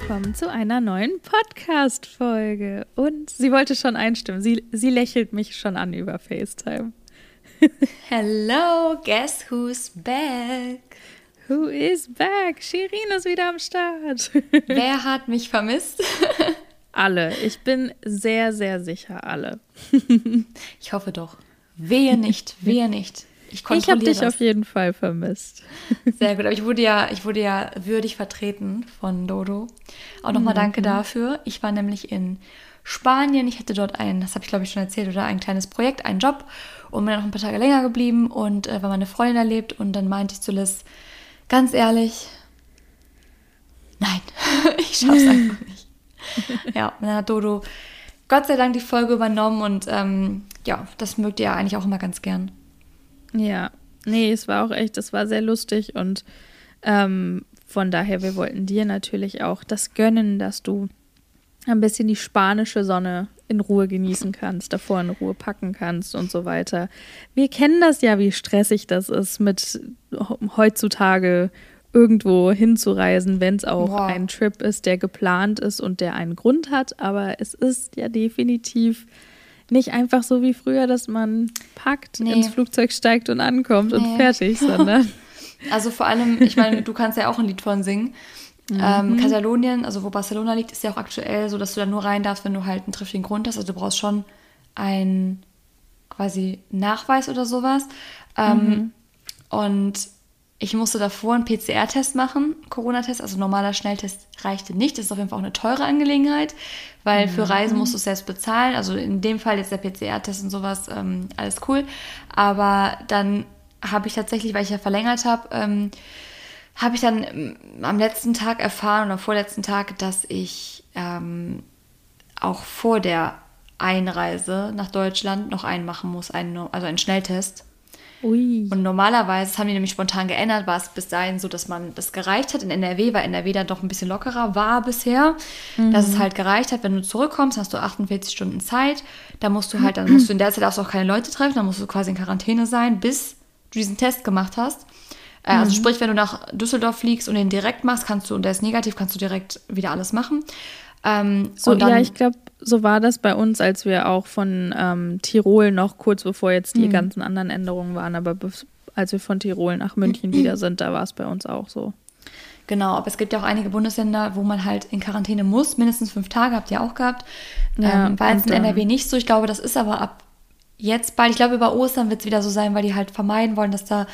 willkommen zu einer neuen Podcast-Folge. Und sie wollte schon einstimmen. Sie, sie lächelt mich schon an über FaceTime. Hello, guess who's back? Who is back? Shirin ist wieder am Start. Wer hat mich vermisst? alle. Ich bin sehr, sehr sicher alle. ich hoffe doch. Wehe nicht, wehe nicht. Ich, ich habe dich das. auf jeden Fall vermisst. Sehr gut, aber ich wurde ja, ich wurde ja würdig vertreten von Dodo. Auch nochmal mhm. danke dafür. Ich war nämlich in Spanien. Ich hatte dort ein, das habe ich glaube ich schon erzählt, oder ein kleines Projekt, einen Job und bin dann noch ein paar Tage länger geblieben und äh, war meine Freundin erlebt und dann meinte ich zu Liz, ganz ehrlich, nein, ich schaff's einfach nicht. ja, und dann hat Dodo Gott sei Dank die Folge übernommen und ähm, ja, das mögt ihr ja eigentlich auch immer ganz gern. Ja, nee, es war auch echt, es war sehr lustig und ähm, von daher, wir wollten dir natürlich auch das gönnen, dass du ein bisschen die spanische Sonne in Ruhe genießen kannst, davor in Ruhe packen kannst und so weiter. Wir kennen das ja, wie stressig das ist, mit heutzutage irgendwo hinzureisen, wenn es auch Boah. ein Trip ist, der geplant ist und der einen Grund hat. Aber es ist ja definitiv nicht einfach so wie früher, dass man packt, nee. ins Flugzeug steigt und ankommt nee. und fertig, sondern. Also vor allem, ich meine, du kannst ja auch ein Lied von singen. Mhm. Ähm, Katalonien, also wo Barcelona liegt, ist ja auch aktuell so, dass du da nur rein darfst, wenn du halt einen triftigen Grund hast. Also du brauchst schon einen quasi Nachweis oder sowas. Ähm, mhm. Und ich musste davor einen PCR-Test machen, Corona-Test, also normaler Schnelltest reichte nicht. Das ist auf jeden Fall auch eine teure Angelegenheit, weil für Reisen musst du es selbst bezahlen. Also in dem Fall jetzt der PCR-Test und sowas, ähm, alles cool. Aber dann habe ich tatsächlich, weil ich ja verlängert habe, ähm, habe ich dann ähm, am letzten Tag erfahren oder vorletzten Tag, dass ich ähm, auch vor der Einreise nach Deutschland noch einen machen muss, einen, also einen Schnelltest. Ui. Und normalerweise, das haben die nämlich spontan geändert, war es bis dahin so, dass man das gereicht hat in NRW, weil NRW dann doch ein bisschen lockerer war bisher, mhm. dass es halt gereicht hat, wenn du zurückkommst, hast du 48 Stunden Zeit, da musst du halt, dann musst du in der Zeit auch keine Leute treffen, dann musst du quasi in Quarantäne sein, bis du diesen Test gemacht hast. Äh, also mhm. sprich, wenn du nach Düsseldorf fliegst und den direkt machst, kannst du, und der ist negativ, kannst du direkt wieder alles machen. Ähm, so, dann, ja, ich glaube, so war das bei uns, als wir auch von ähm, Tirol noch kurz bevor jetzt die mhm. ganzen anderen Änderungen waren, aber als wir von Tirol nach München wieder sind, da war es bei uns auch so. Genau, aber es gibt ja auch einige Bundesländer, wo man halt in Quarantäne muss, mindestens fünf Tage, habt ihr auch gehabt. Ja, ähm, war jetzt in NRW nicht so. Ich glaube, das ist aber ab jetzt bald, ich glaube, über Ostern wird es wieder so sein, weil die halt vermeiden wollen, dass da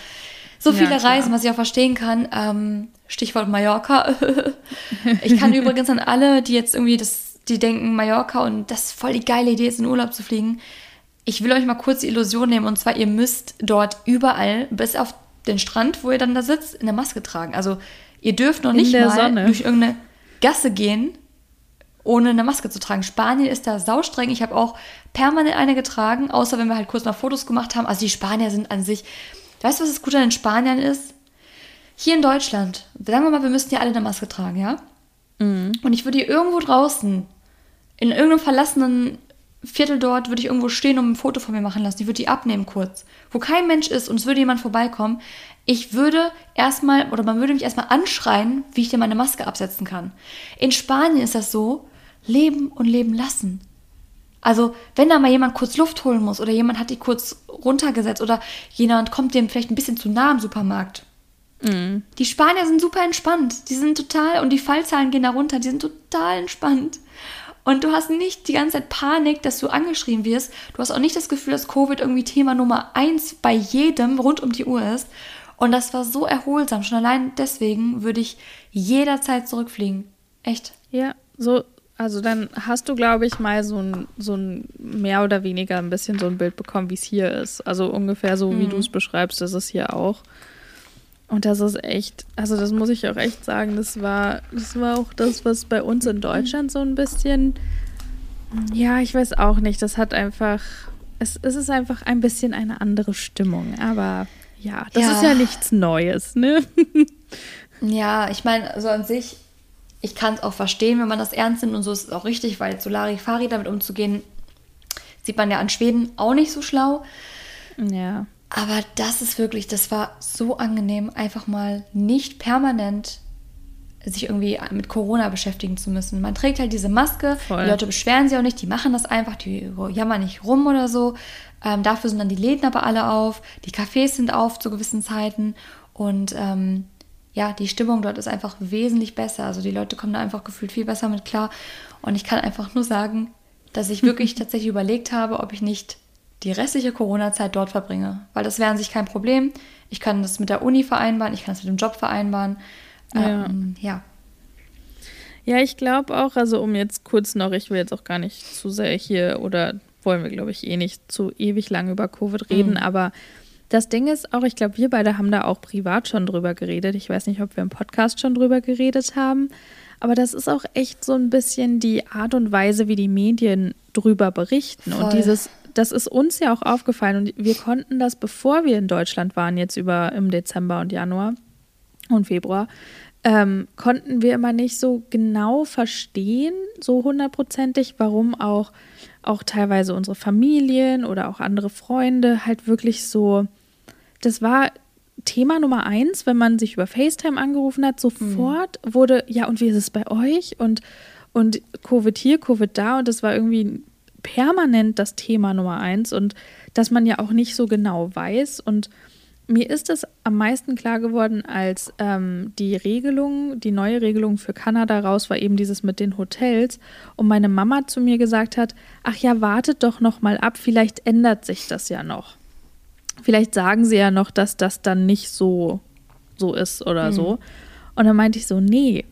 so viele ja, Reisen, was ich auch verstehen kann. Ähm, Stichwort Mallorca. ich kann übrigens an alle, die jetzt irgendwie das die denken, Mallorca und das ist voll die geile Idee, ist in Urlaub zu fliegen. Ich will euch mal kurz die Illusion nehmen und zwar, ihr müsst dort überall, bis auf den Strand, wo ihr dann da sitzt, eine Maske tragen. Also ihr dürft noch nicht mal Sonne. durch irgendeine Gasse gehen, ohne eine Maske zu tragen. Spanien ist da saustreng. Ich habe auch permanent eine getragen, außer wenn wir halt kurz mal Fotos gemacht haben. Also die Spanier sind an sich. Weißt du, was das Gute an den Spaniern ist? Hier in Deutschland, sagen wir mal, wir müssten ja alle eine Maske tragen, ja? Mhm. Und ich würde hier irgendwo draußen in irgendeinem verlassenen Viertel dort würde ich irgendwo stehen und ein Foto von mir machen lassen. Ich würde die abnehmen kurz. Wo kein Mensch ist und es würde jemand vorbeikommen. Ich würde erstmal, oder man würde mich erstmal anschreien, wie ich dir meine Maske absetzen kann. In Spanien ist das so, leben und leben lassen. Also, wenn da mal jemand kurz Luft holen muss oder jemand hat die kurz runtergesetzt oder jemand kommt dem vielleicht ein bisschen zu nah im Supermarkt. Mhm. Die Spanier sind super entspannt. Die sind total, und die Fallzahlen gehen da runter, die sind total entspannt. Und du hast nicht die ganze Zeit Panik, dass du angeschrieben wirst. Du hast auch nicht das Gefühl, dass Covid irgendwie Thema Nummer eins bei jedem rund um die Uhr ist. Und das war so erholsam. Schon allein deswegen würde ich jederzeit zurückfliegen. Echt. Ja, so, also dann hast du, glaube ich, mal so ein, so ein mehr oder weniger ein bisschen so ein Bild bekommen, wie es hier ist. Also ungefähr so, wie mhm. du es beschreibst, ist es hier auch. Und das ist echt, also das muss ich auch echt sagen, das war, das war auch das, was bei uns in Deutschland so ein bisschen, ja, ich weiß auch nicht, das hat einfach, es, es ist einfach ein bisschen eine andere Stimmung, aber ja, das ja. ist ja nichts Neues, ne? ja, ich meine, so also an sich, ich kann es auch verstehen, wenn man das ernst nimmt und so ist es auch richtig, weil Solari-Fari damit umzugehen, sieht man ja an Schweden auch nicht so schlau. Ja. Aber das ist wirklich, das war so angenehm, einfach mal nicht permanent sich irgendwie mit Corona beschäftigen zu müssen. Man trägt halt diese Maske, Voll. die Leute beschweren sich auch nicht, die machen das einfach, die jammern nicht rum oder so. Ähm, dafür sind dann die Läden aber alle auf, die Cafés sind auf zu gewissen Zeiten und ähm, ja, die Stimmung dort ist einfach wesentlich besser. Also die Leute kommen da einfach gefühlt viel besser mit klar. Und ich kann einfach nur sagen, dass ich wirklich tatsächlich überlegt habe, ob ich nicht die restliche Corona-Zeit dort verbringe. Weil das wäre an sich kein Problem. Ich kann das mit der Uni vereinbaren, ich kann das mit dem Job vereinbaren. Ja. Ähm, ja. Ja, ich glaube auch, also um jetzt kurz noch, ich will jetzt auch gar nicht zu sehr hier oder wollen wir, glaube ich, eh nicht zu ewig lang über Covid reden, mhm. aber das Ding ist auch, ich glaube, wir beide haben da auch privat schon drüber geredet. Ich weiß nicht, ob wir im Podcast schon drüber geredet haben, aber das ist auch echt so ein bisschen die Art und Weise, wie die Medien drüber berichten. Voll. Und dieses, das ist uns ja auch aufgefallen und wir konnten das, bevor wir in Deutschland waren, jetzt über im Dezember und Januar und Februar, ähm, konnten wir immer nicht so genau verstehen, so hundertprozentig, warum auch, auch teilweise unsere Familien oder auch andere Freunde halt wirklich so, das war Thema Nummer eins, wenn man sich über FaceTime angerufen hat, sofort mhm. wurde, ja, und wie ist es bei euch? Und, und Covid hier, Covid da, und das war irgendwie permanent das Thema Nummer eins und dass man ja auch nicht so genau weiß und mir ist es am meisten klar geworden, als ähm, die Regelung, die neue Regelung für Kanada raus war, eben dieses mit den Hotels. Und meine Mama zu mir gesagt hat: Ach ja, wartet doch noch mal ab, vielleicht ändert sich das ja noch. Vielleicht sagen sie ja noch, dass das dann nicht so, so ist oder mhm. so. Und dann meinte ich so: Nee,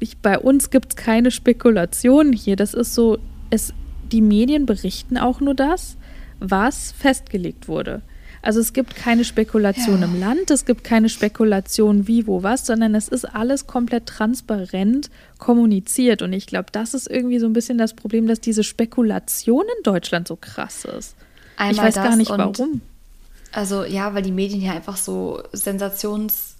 ich, bei uns gibt es keine Spekulationen hier. Das ist so, es, die Medien berichten auch nur das, was festgelegt wurde. Also es gibt keine Spekulation ja. im Land, es gibt keine Spekulation wie, wo, was, sondern es ist alles komplett transparent kommuniziert. Und ich glaube, das ist irgendwie so ein bisschen das Problem, dass diese Spekulation in Deutschland so krass ist. Einmal ich weiß gar nicht warum. Also ja, weil die Medien hier einfach so sensations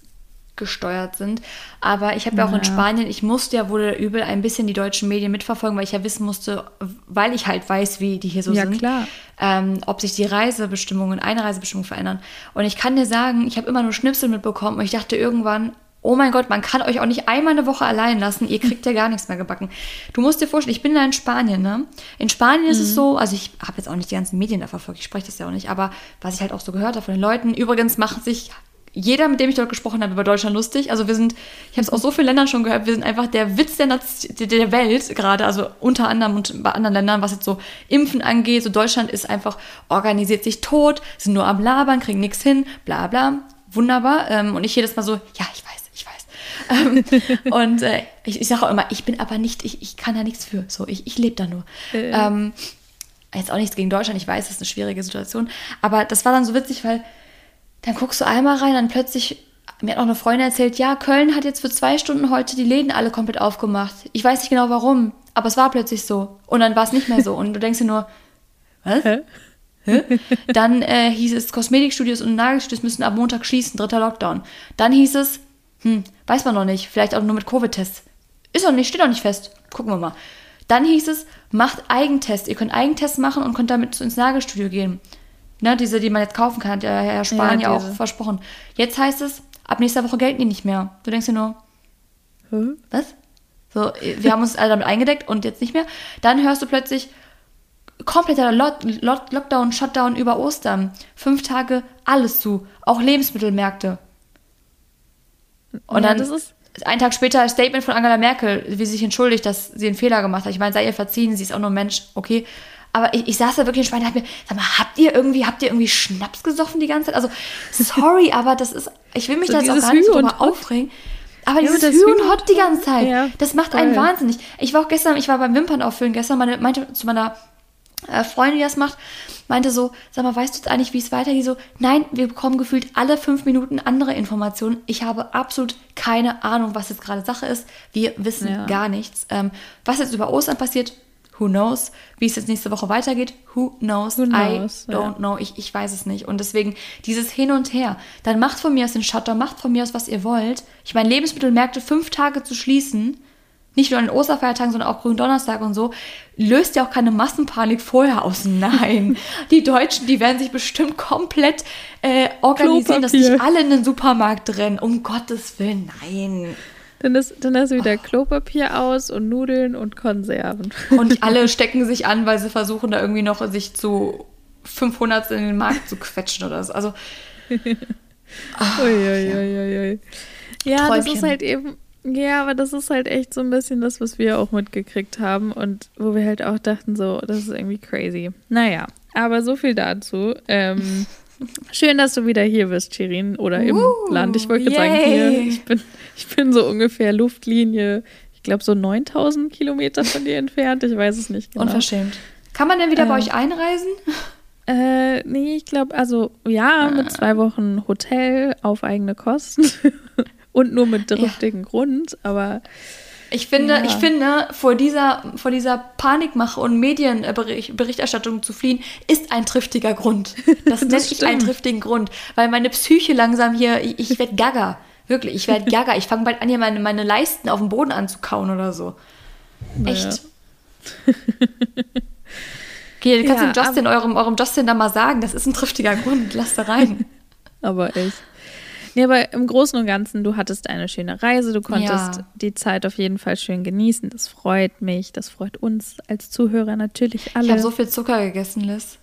gesteuert sind. Aber ich habe ja auch in Spanien, ich musste ja wohl übel ein bisschen die deutschen Medien mitverfolgen, weil ich ja wissen musste, weil ich halt weiß, wie die hier so ja, sind, klar. Ähm, ob sich die Reisebestimmungen, Einreisebestimmungen verändern. Und ich kann dir sagen, ich habe immer nur Schnipsel mitbekommen und ich dachte irgendwann, oh mein Gott, man kann euch auch nicht einmal eine Woche allein lassen, ihr kriegt ja gar nichts mehr gebacken. Du musst dir vorstellen, ich bin da in Spanien, ne? In Spanien mhm. ist es mhm. so, also ich habe jetzt auch nicht die ganzen Medien da verfolgt, ich spreche das ja auch nicht, aber was ich halt auch so gehört habe von den Leuten, übrigens machen sich jeder, mit dem ich dort gesprochen habe, über Deutschland lustig. Also wir sind, ich habe es aus so vielen Ländern schon gehört, wir sind einfach der Witz der, der Welt gerade, also unter anderem und bei anderen Ländern, was jetzt so Impfen angeht. So Deutschland ist einfach, organisiert sich tot, sind nur am Labern, kriegen nichts hin, bla bla. Wunderbar. Ähm, und ich jedes Mal so, ja, ich weiß, und äh, ich, ich sage auch immer, ich bin aber nicht, ich, ich kann da nichts für. So, ich, ich lebe da nur. Äh. Ähm, jetzt auch nichts gegen Deutschland, ich weiß, es ist eine schwierige Situation. Aber das war dann so witzig, weil dann guckst du einmal rein, dann plötzlich, mir hat auch eine Freundin erzählt, ja, Köln hat jetzt für zwei Stunden heute die Läden alle komplett aufgemacht. Ich weiß nicht genau warum, aber es war plötzlich so. Und dann war es nicht mehr so. Und du denkst dir nur, was? Hä? Hä? Dann äh, hieß es, Kosmetikstudios und Nagelstudios müssen ab Montag schließen, dritter Lockdown. Dann hieß es, hm, weiß man noch nicht, vielleicht auch nur mit Covid-Tests. Ist doch nicht, steht doch nicht fest. Gucken wir mal. Dann hieß es, macht Eigentests. Ihr könnt Eigentests machen und könnt damit ins Nagelstudio gehen. Ne, diese, die man jetzt kaufen kann, hat der Herr Spahn ja, ja auch versprochen. Jetzt heißt es, ab nächster Woche gelten die nicht mehr. Du denkst dir nur, Hä? was? So, wir haben uns alle damit eingedeckt und jetzt nicht mehr. Dann hörst du plötzlich kompletter Lock Lock Lockdown, Shutdown über Ostern. Fünf Tage, alles zu. Auch Lebensmittelmärkte. Und dann das ist ein Tag später ein Statement von Angela Merkel, wie sie sich entschuldigt, dass sie einen Fehler gemacht hat. Ich meine, sei ihr verziehen, sie ist auch nur ein Mensch, okay. Aber ich, ich saß da wirklich in Spanien und dachte mir, sag mal, habt ihr irgendwie, habt ihr irgendwie Schnaps gesoffen die ganze Zeit? Also, sorry, aber das ist, ich will mich so da jetzt auch gar nicht so drüber aufregen. Aber ja, dieses Hü und Hot die ganze Zeit, ja, das macht voll. einen wahnsinnig. Ich war auch gestern, ich war beim Wimpern auffüllen gestern, meine, meinte zu meiner äh, Freundin, die das macht, meinte so, sag mal, weißt du jetzt eigentlich, wie es weitergeht? So, nein, wir bekommen gefühlt alle fünf Minuten andere Informationen. Ich habe absolut keine Ahnung, was jetzt gerade Sache ist. Wir wissen ja. gar nichts. Ähm, was jetzt über Ostern passiert, Who knows? Wie es jetzt nächste Woche weitergeht? Who knows? Who knows? I don't ja. know. Ich, ich weiß es nicht. Und deswegen dieses Hin und Her. Dann macht von mir aus den Shutter, macht von mir aus, was ihr wollt. Ich meine, Lebensmittelmärkte fünf Tage zu schließen, nicht nur an den Osterfeiertagen, sondern auch Gründonnerstag und so, löst ja auch keine Massenpanik vorher aus. Nein. die Deutschen, die werden sich bestimmt komplett äh, organisieren, Klopapier. dass nicht alle in den Supermarkt rennen. Um Gottes Willen, nein. Dann ist, dann ist wieder oh. Klopapier aus und Nudeln und Konserven. Und alle stecken sich an, weil sie versuchen, da irgendwie noch sich zu 500 in den Markt zu quetschen oder so. Also. Ach, Uiuiuiui. Ja, Träumchen. das ist halt eben. Ja, aber das ist halt echt so ein bisschen das, was wir auch mitgekriegt haben und wo wir halt auch dachten, so, das ist irgendwie crazy. Naja, aber so viel dazu. Ähm, schön, dass du wieder hier bist, Shirin, oder im uh, Land. Ich wollte sagen, hier, ich bin, ich bin so ungefähr Luftlinie, ich glaube so 9000 Kilometer von dir entfernt. Ich weiß es nicht genau. Unverschämt. Kann man denn wieder äh, bei euch einreisen? Äh, nee, ich glaube, also ja, mit zwei Wochen Hotel auf eigene Kosten und nur mit dürftigen ja. Grund, aber. Ich finde, ja. ich finde, vor dieser, vor dieser Panikmache und Medienberichterstattung zu fliehen, ist ein triftiger Grund. Das, das nenne ich einen triftigen Grund, weil meine Psyche langsam hier, ich, ich werde gaga. Wirklich, ich werde gaga. Ich fange bald an, hier meine, meine Leisten auf dem Boden anzukauen oder so. Echt. Ja. Okay, du kannst ja, Justin, eurem, eurem Justin da mal sagen, das ist ein triftiger Grund, lass da rein. aber echt. Nee, aber im Großen und Ganzen, du hattest eine schöne Reise, du konntest ja. die Zeit auf jeden Fall schön genießen. Das freut mich, das freut uns als Zuhörer natürlich alle. Ich habe so viel Zucker gegessen, Liz.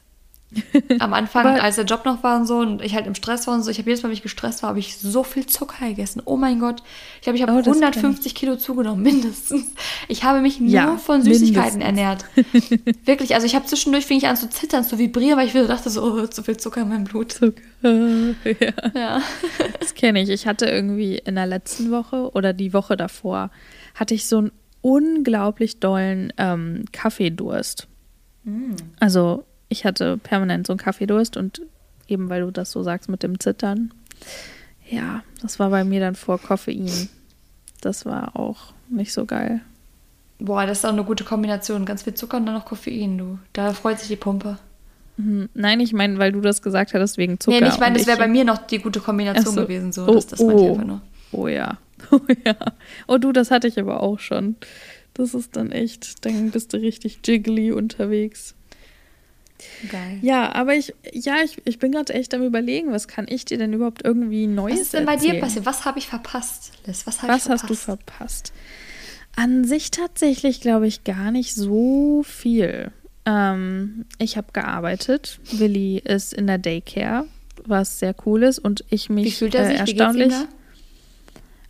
Am Anfang, als der Job noch war und so und ich halt im Stress war und so, ich habe jedes Mal, wenn ich gestresst war, habe ich so viel Zucker gegessen. Oh mein Gott. Ich glaube, ich habe oh, 150 Kilo zugenommen, mindestens. Ich habe mich nur ja, von Süßigkeiten mindestens. ernährt. Wirklich, also ich habe zwischendurch fing ich an zu zittern, zu vibrieren, weil ich wieder dachte so, oh, zu viel Zucker in meinem Blut. Zucker, ja. ja. Das kenne ich. Ich hatte irgendwie in der letzten Woche oder die Woche davor, hatte ich so einen unglaublich dollen ähm, Kaffeedurst. Mm. Also ich hatte permanent so einen Kaffeedurst und eben weil du das so sagst mit dem Zittern, ja, das war bei mir dann vor Koffein. Das war auch nicht so geil. Boah, das ist auch eine gute Kombination. Ganz viel Zucker und dann noch Koffein, du. Da freut sich die Pumpe. Mhm. Nein, ich meine, weil du das gesagt hattest wegen Zucker. Nee, ich meine, das wäre bei mir noch die gute Kombination so. gewesen. So. Oh, das, das oh. einfach nur. oh ja. Oh ja. Oh du, das hatte ich aber auch schon. Das ist dann echt, dann bist du richtig jiggly unterwegs. Geil. Ja, aber ich, ja, ich, ich bin gerade echt am überlegen, was kann ich dir denn überhaupt irgendwie Neues Was ist denn bei erzählen? dir passiert? Was habe ich verpasst, Liz? Was, was hast du verpasst? An sich tatsächlich, glaube ich, gar nicht so viel. Ähm, ich habe gearbeitet. Willi ist in der Daycare, was sehr cool ist und ich mich Wie fühlt er sich? Äh, erstaunlich.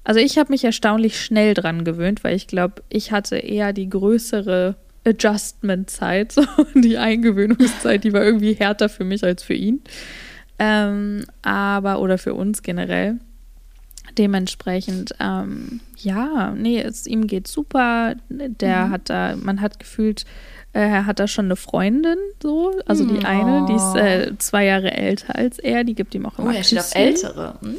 Also ich habe mich erstaunlich schnell dran gewöhnt, weil ich glaube, ich hatte eher die größere Adjustment-Zeit, so die Eingewöhnungszeit, die war irgendwie härter für mich als für ihn. Ähm, aber, oder für uns generell. Dementsprechend, ähm, ja, nee, es, ihm geht super. Der mhm. hat da, man hat gefühlt, äh, er hat da schon eine Freundin, so. Also die oh. eine, die ist äh, zwei Jahre älter als er, die gibt ihm auch immer Oh, er steht auf Ältere. Mhm.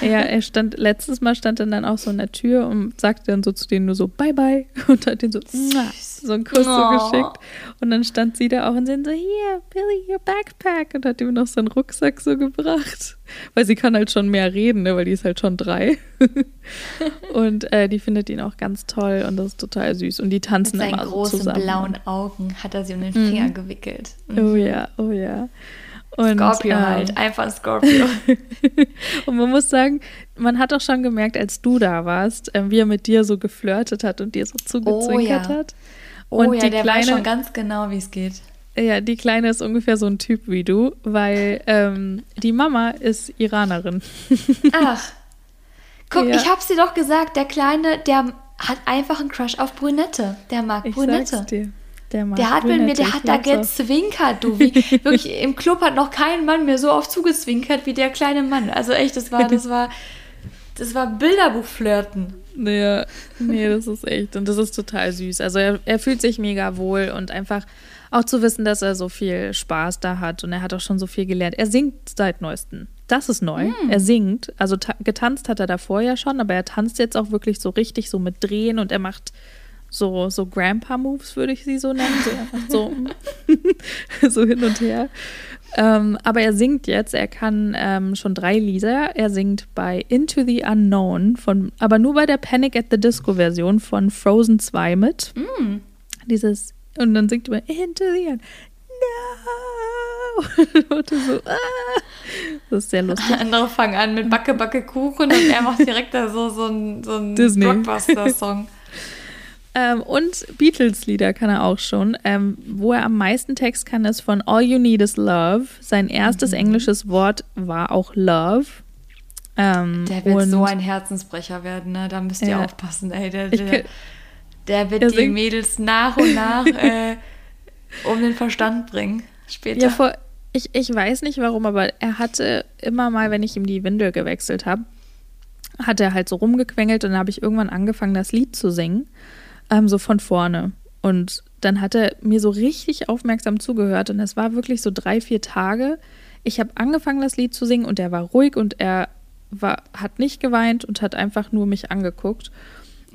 Ja, er stand, letztes Mal stand er dann auch so in der Tür und sagte dann so zu denen nur so, bye bye. Und hat den so, so einen Kuss oh. so geschickt. Und dann stand sie da auch und sie so, hier, Billy, your backpack. Und hat ihm noch so einen Rucksack so gebracht. Weil sie kann halt schon mehr reden, ne? weil die ist halt schon drei. und äh, die findet ihn auch ganz toll und das ist total süß. Und die tanzen Mit immer so zusammen. Großen blauen Augen hat er sie um den Finger mhm. gewickelt. Mhm. Oh ja, oh ja. Und, Scorpio ähm, halt, einfach Scorpio. und man muss sagen, man hat auch schon gemerkt, als du da warst, äh, wie er mit dir so geflirtet hat und dir so zugezwinkert oh, ja. hat. Oh und ja, der Kleine, weiß schon ganz genau, wie es geht. Ja, die Kleine ist ungefähr so ein Typ wie du, weil ähm, die Mama ist Iranerin. Ach. Guck, ja. ich hab's dir doch gesagt, der Kleine, der hat einfach einen Crush auf Brünette. Der mag ich Brünette. Sag's dir. Der, der hat mit mir, der hat da gezwinkert, du. Wie, wirklich, im Club hat noch kein Mann mir so oft zugezwinkert wie der kleine Mann. Also echt, das war, das war, das war Bilderbuchflirten. Naja, nee, das ist echt. Und das ist total süß. Also er, er fühlt sich mega wohl und einfach auch zu wissen, dass er so viel Spaß da hat und er hat auch schon so viel gelernt. Er singt seit neuestem. Das ist neu. Mm. Er singt. Also getanzt hat er davor ja schon, aber er tanzt jetzt auch wirklich so richtig so mit Drehen und er macht so, so Grandpa-Moves, würde ich sie so nennen. So, so, so hin und her. Ähm, aber er singt jetzt, er kann ähm, schon drei Lieder. Er singt bei Into the Unknown, von, aber nur bei der Panic at the Disco Version von Frozen 2 mit. Mm. Dieses, und dann singt er Into the Unknown. No! und so, ah! Das ist sehr lustig. Andere fangen an mit Backe, Backe, Kuchen und er macht direkt da so, so ein, so Blockbuster-Song. Ähm, und Beatles-Lieder kann er auch schon. Ähm, wo er am meisten Text kann, ist von All You Need Is Love. Sein erstes mhm. englisches Wort war auch Love. Ähm, der wird so ein Herzensbrecher werden, ne? Da müsst ihr ja. aufpassen, ey. Der, der, der wird die Mädels nach und nach äh, um den Verstand bringen. Später. Ja, vor, ich, ich weiß nicht warum, aber er hatte immer mal, wenn ich ihm die Windel gewechselt habe, hat er halt so rumgequengelt und dann habe ich irgendwann angefangen, das Lied zu singen, ähm, so von vorne. Und dann hat er mir so richtig aufmerksam zugehört und es war wirklich so drei, vier Tage. Ich habe angefangen, das Lied zu singen und er war ruhig und er war, hat nicht geweint und hat einfach nur mich angeguckt.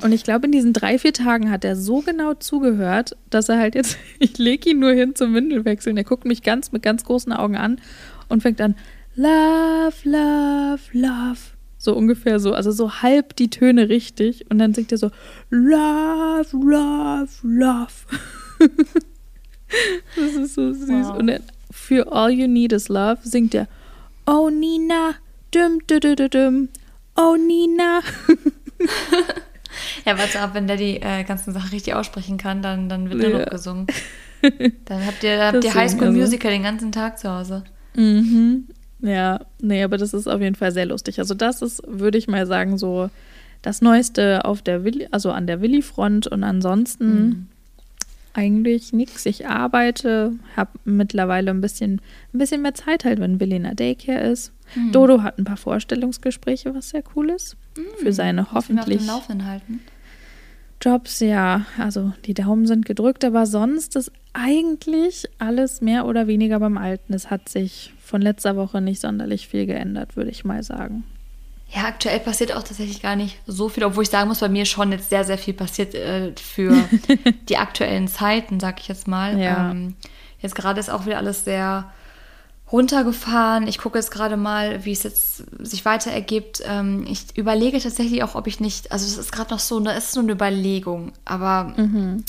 Und ich glaube, in diesen drei, vier Tagen hat er so genau zugehört, dass er halt jetzt, ich lege ihn nur hin zum Windelwechseln. Er guckt mich ganz mit ganz großen Augen an und fängt an, Love, Love, Love. So ungefähr so, also so halb die Töne richtig. Und dann singt er so, Love, Love, Love. das ist so süß. Wow. Und dann, für All You Need Is Love singt er, Oh Nina, dum, dum, dum, dum, oh Nina. Ja, warte ab, wenn der die äh, ganzen Sachen richtig aussprechen kann, dann, dann wird ja. nur noch gesungen. Dann habt ihr, habt ihr Highschool also. Musical den ganzen Tag zu Hause. Mhm. Ja, nee, aber das ist auf jeden Fall sehr lustig. Also das ist, würde ich mal sagen, so das Neueste auf der Willi, also an der Willi-Front und ansonsten mhm. eigentlich nichts. Ich arbeite, habe mittlerweile ein bisschen, ein bisschen mehr Zeit halt, wenn Willi in der Daycare ist. Mhm. Dodo hat ein paar Vorstellungsgespräche, was sehr cool ist. Mhm. Für seine hoffentlich. Auf Laufenden halten. Jobs, ja, also die Daumen sind gedrückt, aber sonst ist eigentlich alles mehr oder weniger beim Alten. Es hat sich von letzter Woche nicht sonderlich viel geändert, würde ich mal sagen. Ja, aktuell passiert auch tatsächlich gar nicht so viel, obwohl ich sagen muss, bei mir schon jetzt sehr, sehr viel passiert äh, für die aktuellen Zeiten, sag ich jetzt mal. Ja. Ähm, jetzt gerade ist auch wieder alles sehr runtergefahren. Ich gucke jetzt gerade mal, wie es jetzt sich weiter ergibt. Ähm, ich überlege tatsächlich auch, ob ich nicht, also es ist gerade noch so, eine, ist so eine Überlegung, aber mhm.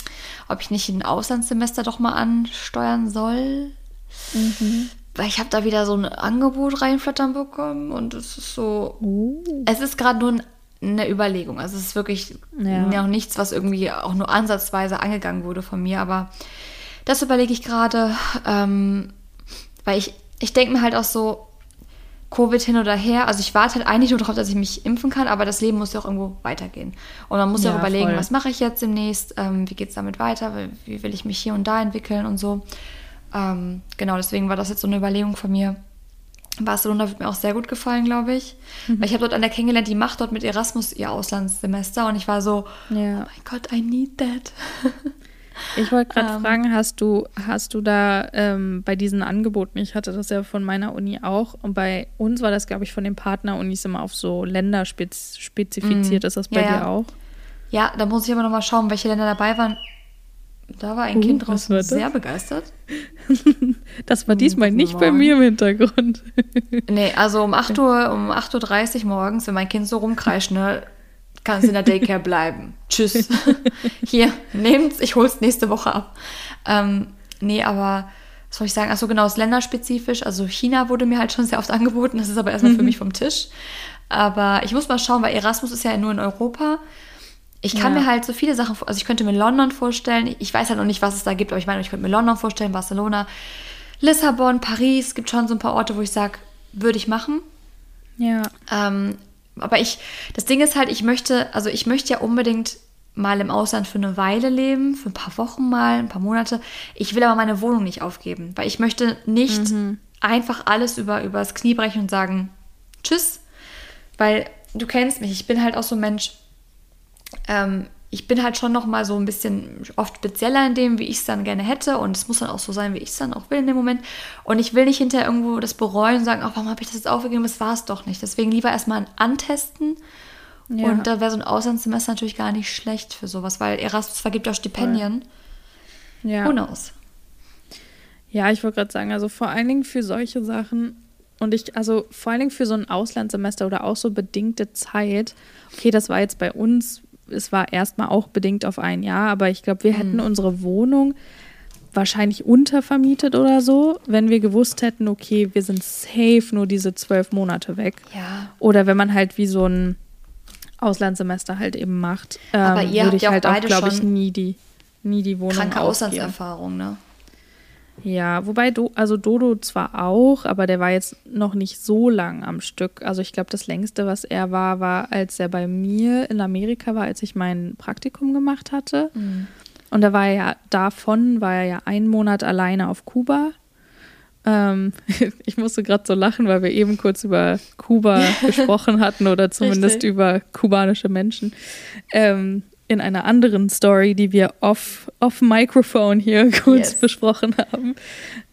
ob ich nicht ein Auslandssemester doch mal ansteuern soll. Mhm. Weil ich habe da wieder so ein Angebot reinflattern bekommen und es ist so, uh. es ist gerade nur eine Überlegung. Also es ist wirklich ja. noch nichts, was irgendwie auch nur ansatzweise angegangen wurde von mir, aber das überlege ich gerade, ähm, weil ich ich denke mir halt auch so, Covid hin oder her, also ich warte halt eigentlich nur darauf, dass ich mich impfen kann, aber das Leben muss ja auch irgendwo weitergehen. Und man muss ja, auch überlegen, voll. was mache ich jetzt demnächst, ähm, wie geht es damit weiter, wie will ich mich hier und da entwickeln und so. Ähm, genau, deswegen war das jetzt so eine Überlegung von mir. Barcelona wird mir auch sehr gut gefallen, glaube ich. Mhm. Weil ich habe dort an der kennengelernt, die macht dort mit Erasmus ihr Auslandssemester und ich war so, ja. oh mein Gott, I need that. Ich wollte gerade ähm, fragen, hast du, hast du da ähm, bei diesen Angeboten, ich hatte das ja von meiner Uni auch, und bei uns war das, glaube ich, von den Partnerunis immer auf so Länder spez spezifiziert. Mm, ist das bei ja, dir ja. auch? Ja, da muss ich aber nochmal schauen, welche Länder dabei waren. Da war ein uh, Kind draußen sehr begeistert. das war diesmal nicht Morgen. bei mir im Hintergrund. nee, also um 8 Uhr, um 8.30 Uhr morgens, wenn mein Kind so rumkreischt, ne, kannst in der Daycare bleiben. Tschüss. Hier, nehmt's, ich hol's nächste Woche ab. Ähm, nee, aber was soll ich sagen? Achso, genau, ist länderspezifisch. Also China wurde mir halt schon sehr oft angeboten, das ist aber erstmal mhm. für mich vom Tisch. Aber ich muss mal schauen, weil Erasmus ist ja nur in Europa. Ich kann ja. mir halt so viele Sachen, also ich könnte mir London vorstellen. Ich weiß halt noch nicht, was es da gibt, aber ich meine, ich könnte mir London vorstellen, Barcelona, Lissabon, Paris. Gibt schon so ein paar Orte, wo ich sage, würde ich machen. Ja. Ähm, aber ich, das Ding ist halt, ich möchte, also ich möchte ja unbedingt mal im Ausland für eine Weile leben, für ein paar Wochen mal, ein paar Monate. Ich will aber meine Wohnung nicht aufgeben, weil ich möchte nicht mhm. einfach alles über, übers Knie brechen und sagen, tschüss. Weil du kennst mich, ich bin halt auch so ein Mensch, ähm, ich bin halt schon noch mal so ein bisschen oft spezieller in dem, wie ich es dann gerne hätte. Und es muss dann auch so sein, wie ich es dann auch will in dem Moment. Und ich will nicht hinterher irgendwo das bereuen und sagen, oh, warum habe ich das jetzt aufgegeben? Das war es doch nicht. Deswegen lieber erstmal antesten. Ja. Und da wäre so ein Auslandssemester natürlich gar nicht schlecht für sowas, weil Erasmus vergibt auch Stipendien. Ja. Who knows? Ja, ich wollte gerade sagen, also vor allen Dingen für solche Sachen und ich, also vor allen Dingen für so ein Auslandssemester oder auch so bedingte Zeit, okay, das war jetzt bei uns es war erstmal auch bedingt auf ein Jahr, aber ich glaube, wir mhm. hätten unsere Wohnung wahrscheinlich untervermietet oder so, wenn wir gewusst hätten, okay, wir sind safe nur diese zwölf Monate weg. Ja. Oder wenn man halt wie so ein Auslandssemester halt eben macht, ähm, Aber ihr habt würde ich ja auch halt auch, beide glaube ich, nie die, nie die Wohnung Kranke aufgeben. Auslandserfahrung, ne? Ja, wobei Do, also Dodo zwar auch, aber der war jetzt noch nicht so lang am Stück. Also ich glaube, das längste, was er war, war, als er bei mir in Amerika war, als ich mein Praktikum gemacht hatte. Und da war er ja, davon war er ja einen Monat alleine auf Kuba. Ähm, ich musste gerade so lachen, weil wir eben kurz über Kuba gesprochen hatten oder zumindest Richtig. über kubanische Menschen. Ähm, in einer anderen Story, die wir off, off Microphone hier kurz Yes. besprochen haben,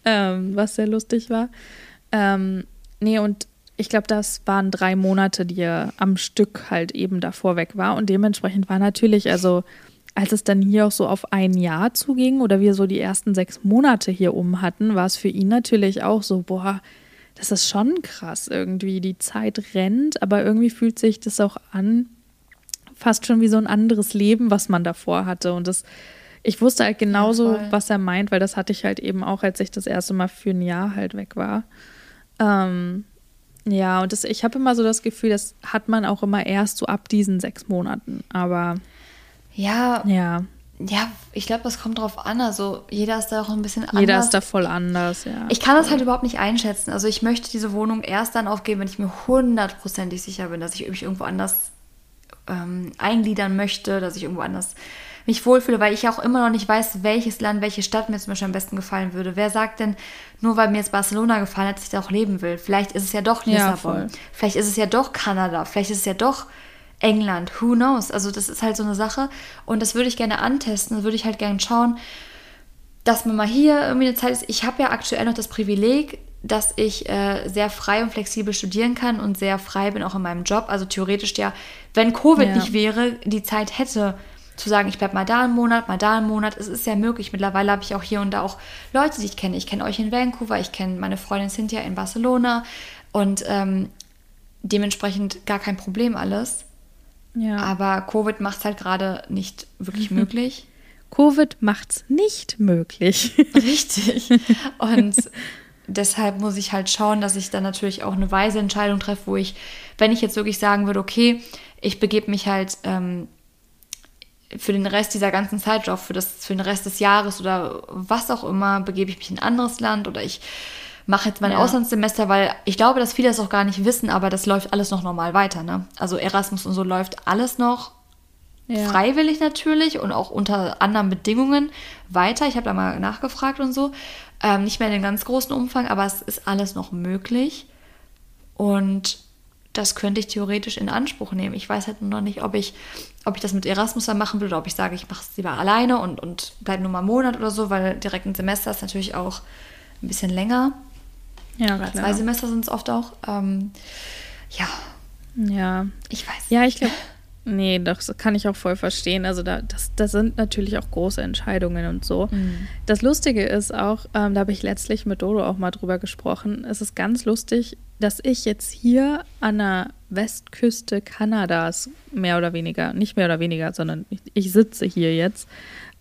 ähm, was sehr lustig war. Ähm, nee, und ich glaube, das waren drei Monate, die er am Stück halt eben davor weg war. Und dementsprechend war natürlich, also als es dann hier auch so auf ein Jahr zuging oder wir so die ersten sechs Monate hier um hatten, war es für ihn natürlich auch so, boah, das ist schon krass irgendwie. Die Zeit rennt, aber irgendwie fühlt sich das auch an, fast schon wie so ein anderes Leben, was man davor hatte. Und das, ich wusste halt genauso, voll. was er meint, weil das hatte ich halt eben auch, als ich das erste Mal für ein Jahr halt weg war. Ähm, ja, und das, ich habe immer so das Gefühl, das hat man auch immer erst so ab diesen sechs Monaten. Aber Ja, ja, ja, ich glaube, das kommt drauf an. Also jeder ist da auch ein bisschen anders. jeder ist da voll anders, ja. Ich kann das halt überhaupt nicht einschätzen. Also ich möchte diese Wohnung erst dann aufgeben, wenn ich mir hundertprozentig sicher bin, dass ich mich irgendwo anders ähm, eingliedern möchte, dass ich irgendwo anders mich wohlfühle, weil ich auch immer noch nicht weiß, welches Land, welche Stadt mir zum Beispiel am besten gefallen würde. Wer sagt denn, nur weil mir jetzt Barcelona gefallen hat, dass ich da auch leben will? Vielleicht ist es ja doch Ja, Lissabon. voll. Vielleicht ist es ja doch Kanada. Vielleicht ist es ja doch England. Who knows? Also das ist halt so eine Sache. Und das würde ich gerne antesten. Das würde ich halt gerne schauen, dass man mal hier irgendwie eine Zeit ist. Ich habe ja aktuell noch das Privileg, dass ich äh, sehr frei und flexibel studieren kann und sehr frei bin auch in meinem Job. Also theoretisch ja, wenn Covid Ja. nicht wäre, die Zeit hätte zu sagen, ich bleibe mal da einen Monat, mal da einen Monat. Es ist ja möglich. Mittlerweile habe ich auch hier und da auch Leute, die ich kenne. Ich kenne euch in Vancouver, ich kenne meine Freundin Cynthia in Barcelona und ähm, dementsprechend gar kein Problem alles. ja. Aber Covid macht es halt gerade nicht wirklich möglich. Covid macht's nicht möglich. Richtig. Und deshalb muss ich halt schauen, dass ich dann natürlich auch eine weise Entscheidung treffe, wo ich, wenn ich jetzt wirklich sagen würde, okay, ich begebe mich halt ähm, für den Rest dieser ganzen Zeit, auch für, das, für den Rest des Jahres oder was auch immer, begebe ich mich in ein anderes Land oder ich mache jetzt mein Ja. Auslandssemester, weil ich glaube, dass viele das auch gar nicht wissen, aber das läuft alles noch normal weiter. Ne? Also Erasmus und so läuft alles noch Ja. freiwillig natürlich und auch unter anderen Bedingungen weiter. Ich habe da mal nachgefragt und so. Ähm, nicht mehr in einem ganz großen Umfang, aber es ist alles noch möglich. Und das könnte ich theoretisch in Anspruch nehmen. Ich weiß halt nur noch nicht, ob ich, ob ich das mit Erasmus dann machen will oder ob ich sage, ich mache es lieber alleine und, und bleibe nur mal einen Monat oder so, weil direkt ein Semester ist natürlich auch ein bisschen länger. Ja, klar. zwei Semester sind es oft auch. Ähm, ja, Ja. ich weiß. Ja, ich glaube, nee, das kann ich auch voll verstehen. Also da, das, das sind natürlich auch große Entscheidungen und so. Mhm. Das Lustige ist auch, ähm, da habe ich letztlich mit Dodo auch mal drüber gesprochen. Es ist ganz lustig, dass ich jetzt hier an der Westküste Kanadas mehr oder weniger, nicht mehr oder weniger, sondern ich, ich sitze hier jetzt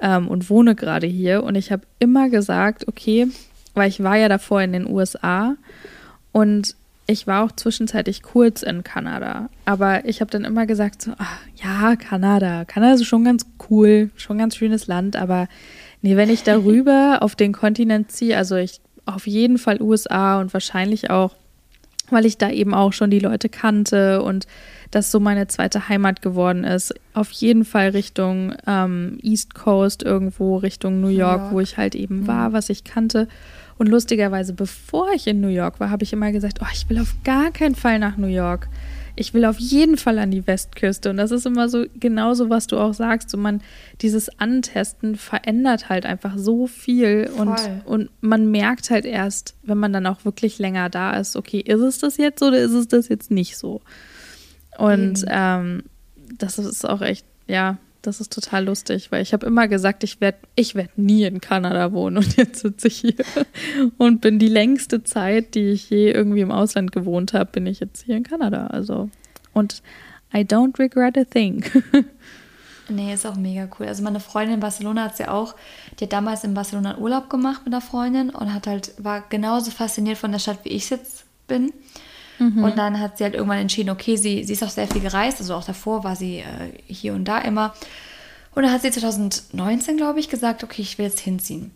ähm, und wohne gerade hier und ich habe immer gesagt, okay, weil ich war ja davor in den USA und ich war auch zwischenzeitlich kurz in Kanada, aber ich habe dann immer gesagt, so, ach, ja, Kanada, Kanada ist schon ganz cool, schon ganz schönes Land, aber nee, wenn ich darüber auf den Kontinent ziehe, also ich auf jeden Fall USA und wahrscheinlich auch, weil ich da eben auch schon die Leute kannte und das so meine zweite Heimat geworden ist, auf jeden Fall Richtung ähm, East Coast irgendwo, Richtung New York, York. wo ich halt eben war, was ich kannte. Und lustigerweise, bevor ich in New York war, habe ich immer gesagt, oh, ich will auf gar keinen Fall nach New York. Ich will auf jeden Fall an die Westküste. Und das ist immer so genauso, was du auch sagst. So man, dieses Antesten verändert halt einfach so viel. Und, Voll. und man merkt halt erst, wenn man dann auch wirklich länger da ist, okay, ist es das jetzt oder ist es das jetzt nicht so? Und Eben. ähm, das ist auch echt, ja, das ist total lustig, weil ich habe immer gesagt, ich werde ich werd nie in Kanada wohnen und jetzt sitze ich hier und bin die längste Zeit, die ich je irgendwie im Ausland gewohnt habe, bin ich jetzt hier in Kanada. Also und I don't regret a thing. Nee, ist auch mega cool. Also meine Freundin in Barcelona hat sie ja auch, die hat damals in Barcelona Urlaub gemacht mit einer Freundin und hat halt, war genauso fasziniert von der Stadt, wie ich jetzt bin. Mhm. Und dann hat sie halt irgendwann entschieden, okay, sie, sie ist auch sehr viel gereist, also auch davor war sie äh, hier und da immer. Und dann hat sie 2019, glaube ich, gesagt, okay, ich will jetzt hinziehen.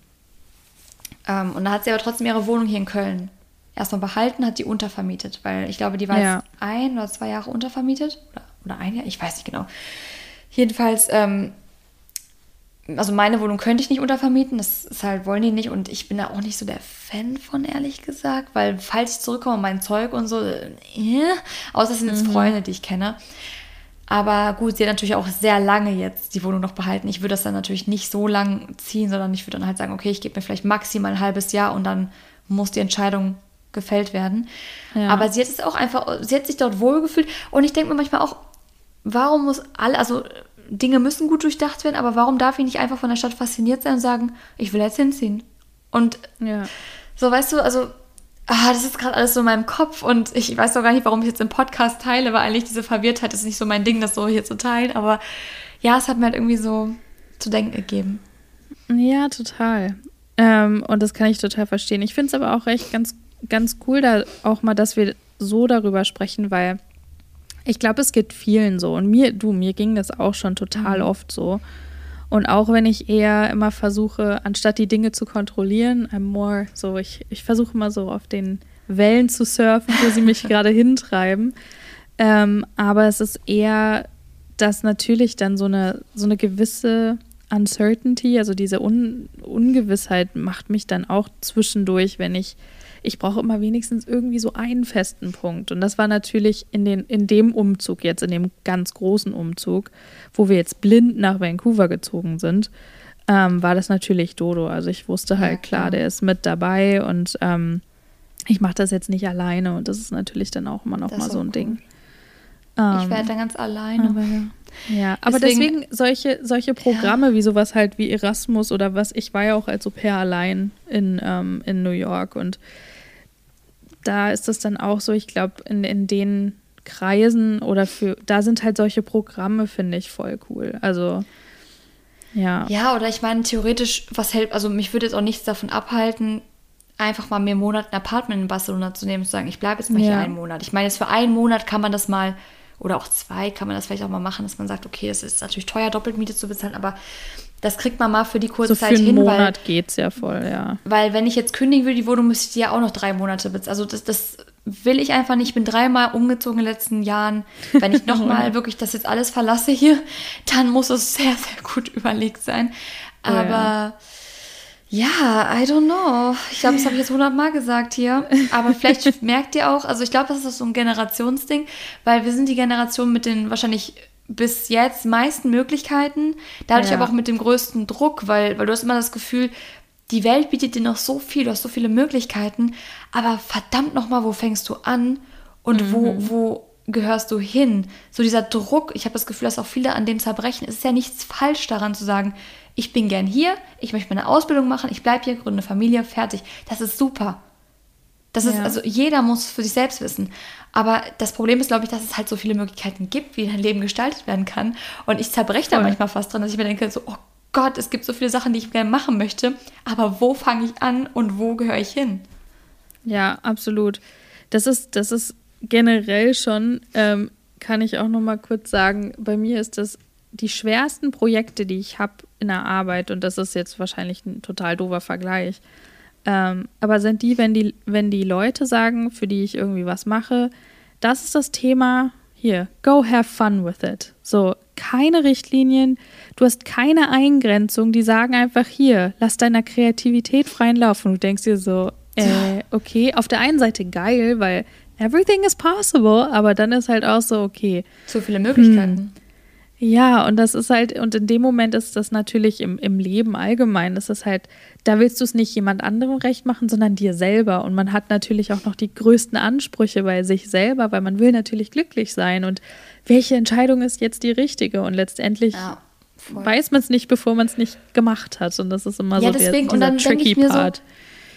Ähm, und dann hat sie aber trotzdem ihre Wohnung hier in Köln erstmal behalten, hat die untervermietet, weil ich glaube, die war ja. jetzt ein oder zwei Jahre untervermietet. Oder, oder ein Jahr, ich weiß nicht genau. Jedenfalls, ähm, also meine Wohnung könnte ich nicht untervermieten, das ist halt, wollen die nicht und ich bin da auch nicht so der Fan von, ehrlich gesagt, weil falls ich zurückkomme, mein Zeug und so, äh, außer es sind jetzt mhm. Freunde, die ich kenne. Aber gut, sie hat natürlich auch sehr lange jetzt die Wohnung noch behalten. Ich würde das dann natürlich nicht so lang ziehen, sondern ich würde dann halt sagen, okay, ich gebe mir vielleicht maximal ein halbes Jahr und dann muss die Entscheidung gefällt werden. Ja. Aber sie hat es auch einfach, sie hat sich dort wohlgefühlt und ich denke mir manchmal auch, warum muss alle, also Dinge müssen gut durchdacht werden, aber warum darf ich nicht einfach von der Stadt fasziniert sein und sagen, ich will jetzt hinziehen? Und ja. so, weißt du, also, ah, das ist gerade alles so in meinem Kopf und ich weiß auch gar nicht, warum ich jetzt im Podcast teile, weil eigentlich diese Verwirrtheit ist nicht so mein Ding, das so hier zu teilen, aber ja, es hat mir halt irgendwie so zu denken gegeben. Ja, total. Ähm, und das kann ich total verstehen. Ich finde es aber auch echt ganz, ganz cool, da auch mal, dass wir so darüber sprechen, weil ich glaube, es geht vielen so. Und mir, du, mir ging das auch schon total mhm. oft so. Und auch wenn ich eher immer versuche, anstatt die Dinge zu kontrollieren, I'm more so, ich, ich versuche immer so auf den Wellen zu surfen, wo sie mich gerade hintreiben. Ähm, aber es ist eher, dass natürlich dann so eine, so eine gewisse Uncertainty, also diese Un Ungewissheit macht mich dann auch zwischendurch, wenn ich ich brauche immer wenigstens irgendwie so einen festen Punkt. Und das war natürlich in, den, in dem Umzug, jetzt in dem ganz großen Umzug, wo wir jetzt blind nach Vancouver gezogen sind, ähm, war das natürlich Dodo. Also ich wusste halt, ja, klar. klar, der ist mit dabei und ähm, ich mache das jetzt nicht alleine und das ist natürlich dann auch immer noch das mal so ein cool. Ding. ich werde ähm, dann ganz alleine. Aber ja. Ja, aber deswegen, deswegen solche, solche Programme ja. wie sowas halt wie Erasmus oder was, ich war ja auch als Au pair allein in, ähm, in New York und da ist es dann auch so, ich glaube, in, in den Kreisen oder für, da sind halt solche Programme, finde ich, voll cool. Also, ja. Ja, oder ich meine, theoretisch, was hält, also mich würde jetzt auch nichts davon abhalten, einfach mal mir einen Monat ein Apartment in Barcelona zu nehmen und zu sagen, ich bleibe jetzt mal ja. hier einen Monat. Ich meine, jetzt für einen Monat kann man das mal, oder auch zwei, kann man das vielleicht auch mal machen, dass man sagt, okay, es ist natürlich teuer, Doppelmiete zu bezahlen, aber das kriegt man mal für die kurze so Zeit hin. Für einen Monat geht es ja voll, ja. Weil wenn ich jetzt kündigen will, die Wohnung müsste ich die ja auch noch drei Monate bezahlen. Also das, das will ich einfach nicht. Ich bin dreimal umgezogen in den letzten Jahren. Wenn ich nochmal wirklich das jetzt alles verlasse hier, dann muss es sehr, sehr gut überlegt sein. Aber ja, ja I don't know. Ich glaube, das habe ich jetzt hundertmal gesagt hier. Aber vielleicht merkt ihr auch, also ich glaube, das ist so ein Generationsding, weil wir sind die Generation mit den wahrscheinlich bis jetzt meisten Möglichkeiten, dadurch ja. aber auch mit dem größten Druck, weil, weil du hast immer das Gefühl, die Welt bietet dir noch so viel, du hast so viele Möglichkeiten, aber verdammt nochmal, wo fängst du an und mhm. wo, wo gehörst du hin? So dieser Druck, ich habe das Gefühl, dass auch viele an dem zerbrechen. Es ist ja nichts falsch daran zu sagen, ich bin gern hier, ich möchte meine Ausbildung machen, ich bleibe hier, gründe Familie, fertig. Das ist super. Das ist, also jeder muss für sich selbst wissen. Aber das Problem ist, glaube ich, dass es halt so viele Möglichkeiten gibt, wie dein Leben gestaltet werden kann. Und ich zerbreche da manchmal fast dran, dass ich mir denke, so, oh Gott, es gibt so viele Sachen, die ich gerne machen möchte. Aber wo fange ich an und wo gehöre ich hin? Ja, absolut. Das ist, das ist generell schon, ähm, kann ich auch noch mal kurz sagen, bei mir ist das die schwersten Projekte, die ich habe in der Arbeit, und das ist jetzt wahrscheinlich ein total doofer Vergleich, ähm, aber sind die, wenn die, wenn die Leute sagen, für die ich irgendwie was mache, das ist das Thema, hier, go have fun with it. So, keine Richtlinien, du hast keine Eingrenzung, die sagen einfach hier, lass deiner Kreativität freien Lauf. Und du denkst dir so, äh, okay, auf der einen Seite geil, weil everything is possible, aber dann ist halt auch so, okay. Zu viele Möglichkeiten. Hm, ja, und das ist halt, und in dem Moment ist das natürlich im, im Leben allgemein, das ist halt, da willst du es nicht jemand anderem recht machen, sondern dir selber. Und man hat natürlich auch noch die größten Ansprüche bei sich selber, weil man will natürlich glücklich sein. Und welche Entscheidung ist jetzt die richtige? Und letztendlich ja, weiß man es nicht, bevor man es nicht gemacht hat. Und das ist immer ja, so deswegen, der, und dann tricky ich Part. So,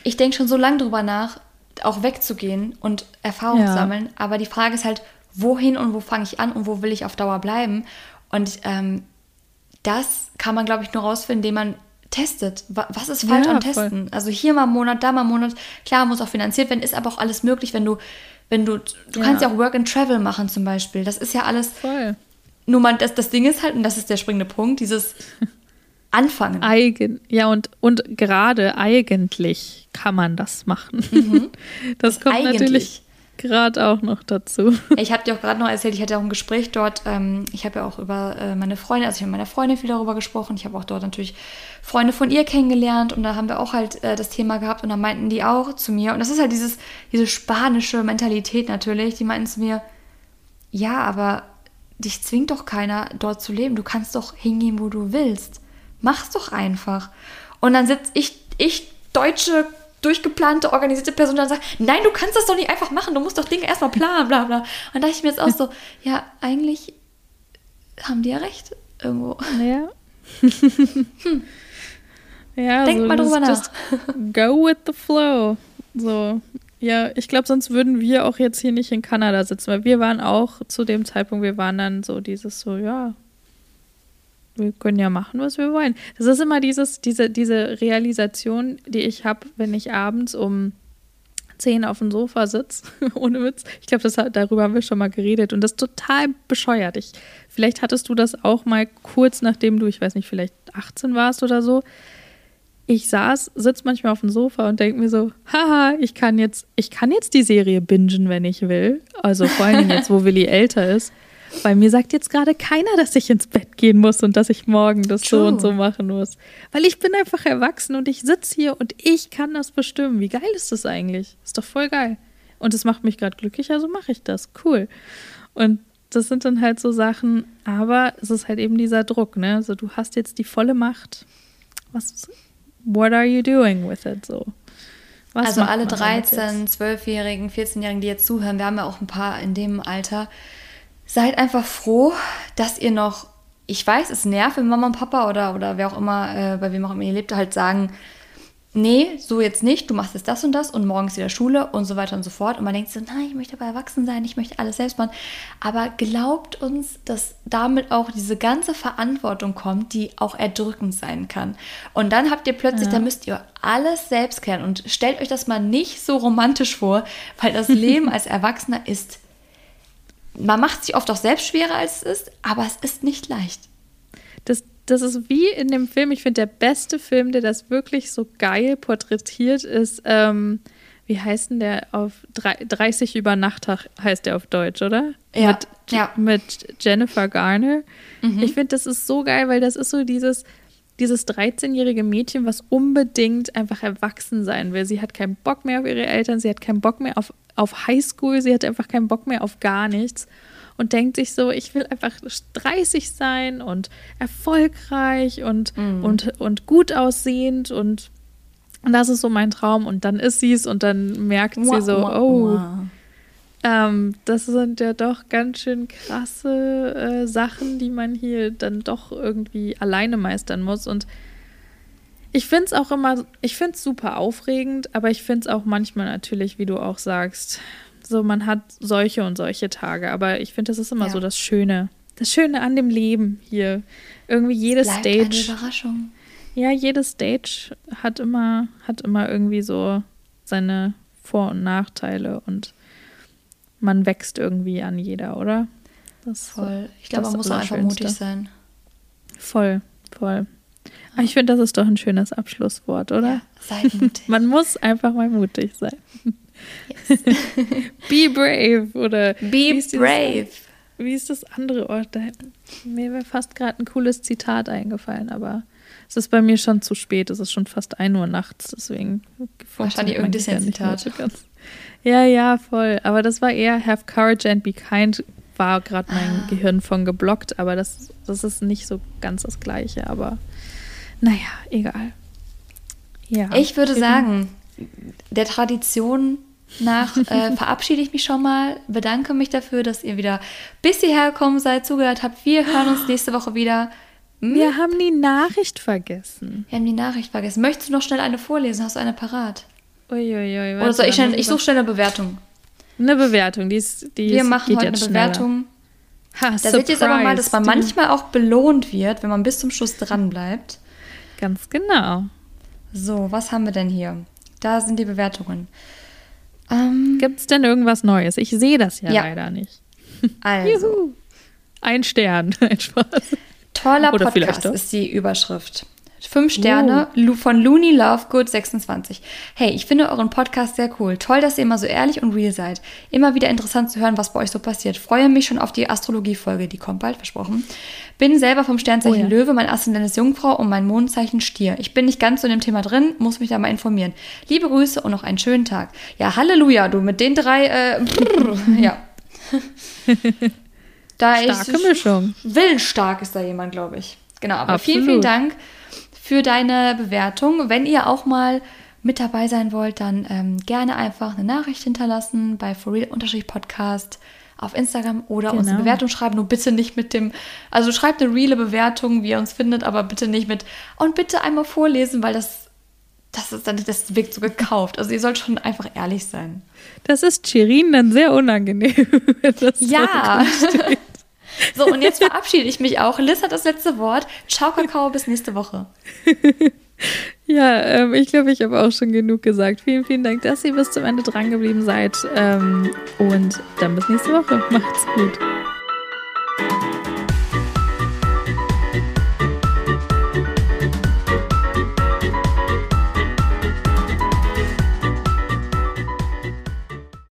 ich denke schon so lange drüber nach, auch wegzugehen und Erfahrung ja. sammeln. Aber die Frage ist halt, wohin und wo fange ich an und wo will ich auf Dauer bleiben? Und ähm, das kann man, glaube ich, nur rausfinden, indem man testet. Was ist falsch ja, am Testen? Voll. Also hier mal einen Monat, da mal einen Monat. Klar, muss auch finanziert werden, ist aber auch alles möglich, wenn du, wenn du, du ja. kannst ja auch Work and Travel machen zum Beispiel. Das ist ja alles. Voll. Nur mal, das, das Ding ist halt, und das ist der springende Punkt, dieses Anfangen. Eigen, ja, und, und gerade eigentlich kann man das machen. Mhm. Das, das kommt eigentlich. natürlich gerade auch noch dazu. Ich habe dir auch gerade noch erzählt, ich hatte auch ein Gespräch dort. Ähm, ich habe ja auch über äh, meine Freundin, also ich habe mit meiner Freundin viel darüber gesprochen. Ich habe auch dort natürlich Freunde von ihr kennengelernt und da haben wir auch halt äh, das Thema gehabt und da meinten die auch zu mir, und das ist halt dieses, diese spanische Mentalität natürlich, die meinten zu mir, ja, aber dich zwingt doch keiner, dort zu leben. Du kannst doch hingehen, wo du willst. Mach's doch einfach. Und dann sitze ich, ich, deutsche durchgeplante, organisierte Person dann sagt, nein, du kannst das doch nicht einfach machen, du musst doch Dinge erstmal planen, bla bla. Und da dachte ich mir jetzt auch so, ja, eigentlich haben die ja recht irgendwo. Ja. hm. Ja, Denk so mal drüber nach. Go with the flow. So, ja, ich glaube, sonst würden wir auch jetzt hier nicht in Kanada sitzen, weil wir waren auch zu dem Zeitpunkt, wir waren dann so dieses so, ja, wir können ja machen, was wir wollen. Das ist immer dieses, diese, diese Realisation, die ich habe, wenn ich abends um 10 auf dem Sofa sitze, ohne Witz. Ich glaube, darüber haben wir schon mal geredet und das ist total bescheuert. Ich, vielleicht hattest du das auch mal kurz nachdem du, ich weiß nicht, vielleicht 18 warst oder so. Ich saß, sitze manchmal auf dem Sofa und denke mir so, haha, ich kann jetzt, ich kann jetzt die Serie bingen, wenn ich will. Also vor allem jetzt, wo Willi älter ist. Weil mir sagt jetzt gerade keiner, dass ich ins Bett gehen muss und dass ich morgen das True. so und so machen muss. Weil ich bin einfach erwachsen und ich sitze hier und ich kann das bestimmen. Wie geil ist das eigentlich? Ist doch voll geil. Und es macht mich gerade glücklich, also mache ich das. Cool. Und das sind dann halt so Sachen, aber es ist halt eben dieser Druck, ne? Also du hast jetzt die volle Macht. Was, what are you doing with it so? Was also alle 13, 12-Jährigen, 14-Jährigen, die jetzt zuhören, wir haben ja auch ein paar in dem Alter, seid einfach froh, dass ihr noch, ich weiß, es nervt, wenn Mama und Papa oder, oder wer auch immer, äh, bei wem auch immer ihr lebt, halt sagen, nee, so jetzt nicht, du machst jetzt das und das und morgens wieder Schule und so weiter und so fort. Und man denkt so, nein, ich möchte aber erwachsen sein, ich möchte alles selbst machen. Aber glaubt uns, dass damit auch diese ganze Verantwortung kommt, die auch erdrückend sein kann. Und dann habt ihr plötzlich, ja. da müsst ihr alles selbst kennen und stellt euch das mal nicht so romantisch vor, weil das Leben als Erwachsener ist man macht sich oft auch selbst schwerer, als es ist, aber es ist nicht leicht. Das, das ist wie in dem Film, ich finde, der beste Film, der das wirklich so geil porträtiert, ist, ähm, wie heißt denn der auf 30 über Nachttag heißt der auf Deutsch, oder? Ja. Mit, ja. mit Jennifer Garner. Mhm. Ich finde, das ist so geil, weil das ist so dieses, dieses 13-jährige Mädchen, was unbedingt einfach erwachsen sein will. Sie hat keinen Bock mehr auf ihre Eltern, sie hat keinen Bock mehr auf, auf Highschool, sie hat einfach keinen Bock mehr auf gar nichts und denkt sich so, ich will einfach 30 sein und erfolgreich und, mhm. und, und gut aussehend und, und das ist so mein Traum. Und dann ist sie es und dann merkt sie so, oh, ähm, das sind ja doch ganz schön krasse äh, Sachen, die man hier dann doch irgendwie alleine meistern muss. Und ich finde es auch immer, ich finde es super aufregend, aber ich finde es auch manchmal natürlich, wie du auch sagst, so man hat solche und solche Tage. Aber ich finde, das ist immer ja. so das Schöne. Das Schöne an dem Leben hier. Irgendwie jedes Stage. Eine Überraschung. Ja, jedes Stage hat immer, hat immer irgendwie so seine Vor- und Nachteile und man wächst irgendwie an jeder, oder? Das voll. Ich glaube, man muss auch einfach mutig sein. Voll, voll. Aber ich finde, das ist doch ein schönes Abschlusswort, oder? Ja, seid mutig. man muss einfach mal mutig sein. Yes. Be brave oder Be brave. Das, wie ist das andere Ort? Da, mir wäre fast gerade ein cooles Zitat eingefallen, aber es ist bei mir schon zu spät. Es ist schon fast 1 Uhr nachts, deswegen wahrscheinlich irgendein Zitat. Ganz, ja, ja, voll. Aber das war eher Have Courage and Be Kind, war gerade mein ah. Gehirn von geblockt, aber das, das ist nicht so ganz das Gleiche. Aber naja, egal. Ja. Ich würde sagen, der Tradition nach äh, verabschiede ich mich schon mal, bedanke mich dafür, dass ihr wieder bis hierher gekommen seid, zugehört habt. Wir hören uns nächste Woche wieder. Hm? Wir haben die Nachricht vergessen. Wir haben die Nachricht vergessen. Möchtest du noch schnell eine vorlesen? Hast du eine parat? Uiuiui. Oder soll ich, schnell, ich suche schnell eine Bewertung. Eine Bewertung, die ist. Die Wir machen heute eine. Bewertung. Ha, da seht ihr jetzt aber mal, dass man manchmal auch belohnt wird, wenn man bis zum Schluss dran bleibt. Ganz genau. So, was haben wir denn hier? Da sind die Bewertungen. Ähm, Gibt es denn irgendwas Neues? Ich sehe das ja, Ja. leider nicht. also, Juhu. Ein Stern. Ein Spaß. toller Oder Podcast ist die Überschrift. Fünf Sterne Lu- von Looney Lovegood 26. Hey, ich finde euren Podcast sehr cool. Toll, dass ihr immer so ehrlich und real seid. Immer wieder interessant zu hören, was bei euch so passiert. Freue mich schon auf die Astrologie-Folge, die kommt bald, versprochen. Bin selber vom Sternzeichen Oh ja. Löwe, mein Aszendent ist Jungfrau und mein Mondzeichen Stier. Ich bin nicht ganz so in dem Thema drin, muss mich da mal informieren. Liebe Grüße und noch einen schönen Tag. Ja, Halleluja, du, mit den drei, äh, ja. Da Starke ist, Mischung. Willensstark ist da jemand, glaube ich. Genau, aber vielen, Absolut. vielen Dank für deine Bewertung. Wenn ihr auch mal mit dabei sein wollt, dann ähm, gerne einfach eine Nachricht hinterlassen bei forreal-podcast auf Instagram oder uns eine Genau. Bewertung schreiben. Nur bitte nicht mit dem, also schreibt eine reale Bewertung, wie ihr uns findet, aber bitte nicht mit und bitte einmal vorlesen, weil das das ist dann, das wirkt so gekauft. Also ihr sollt schon einfach ehrlich sein. Das ist Shirin dann sehr unangenehm. so Ja. steht. So, und jetzt verabschiede ich mich auch. Liz hat das letzte Wort. Ciao, Kakao, bis nächste Woche. Ja, ähm, ich glaube, ich habe auch schon genug gesagt. Vielen, vielen Dank, dass ihr bis zum Ende dran geblieben seid. Ähm, und dann bis nächste Woche. Macht's gut.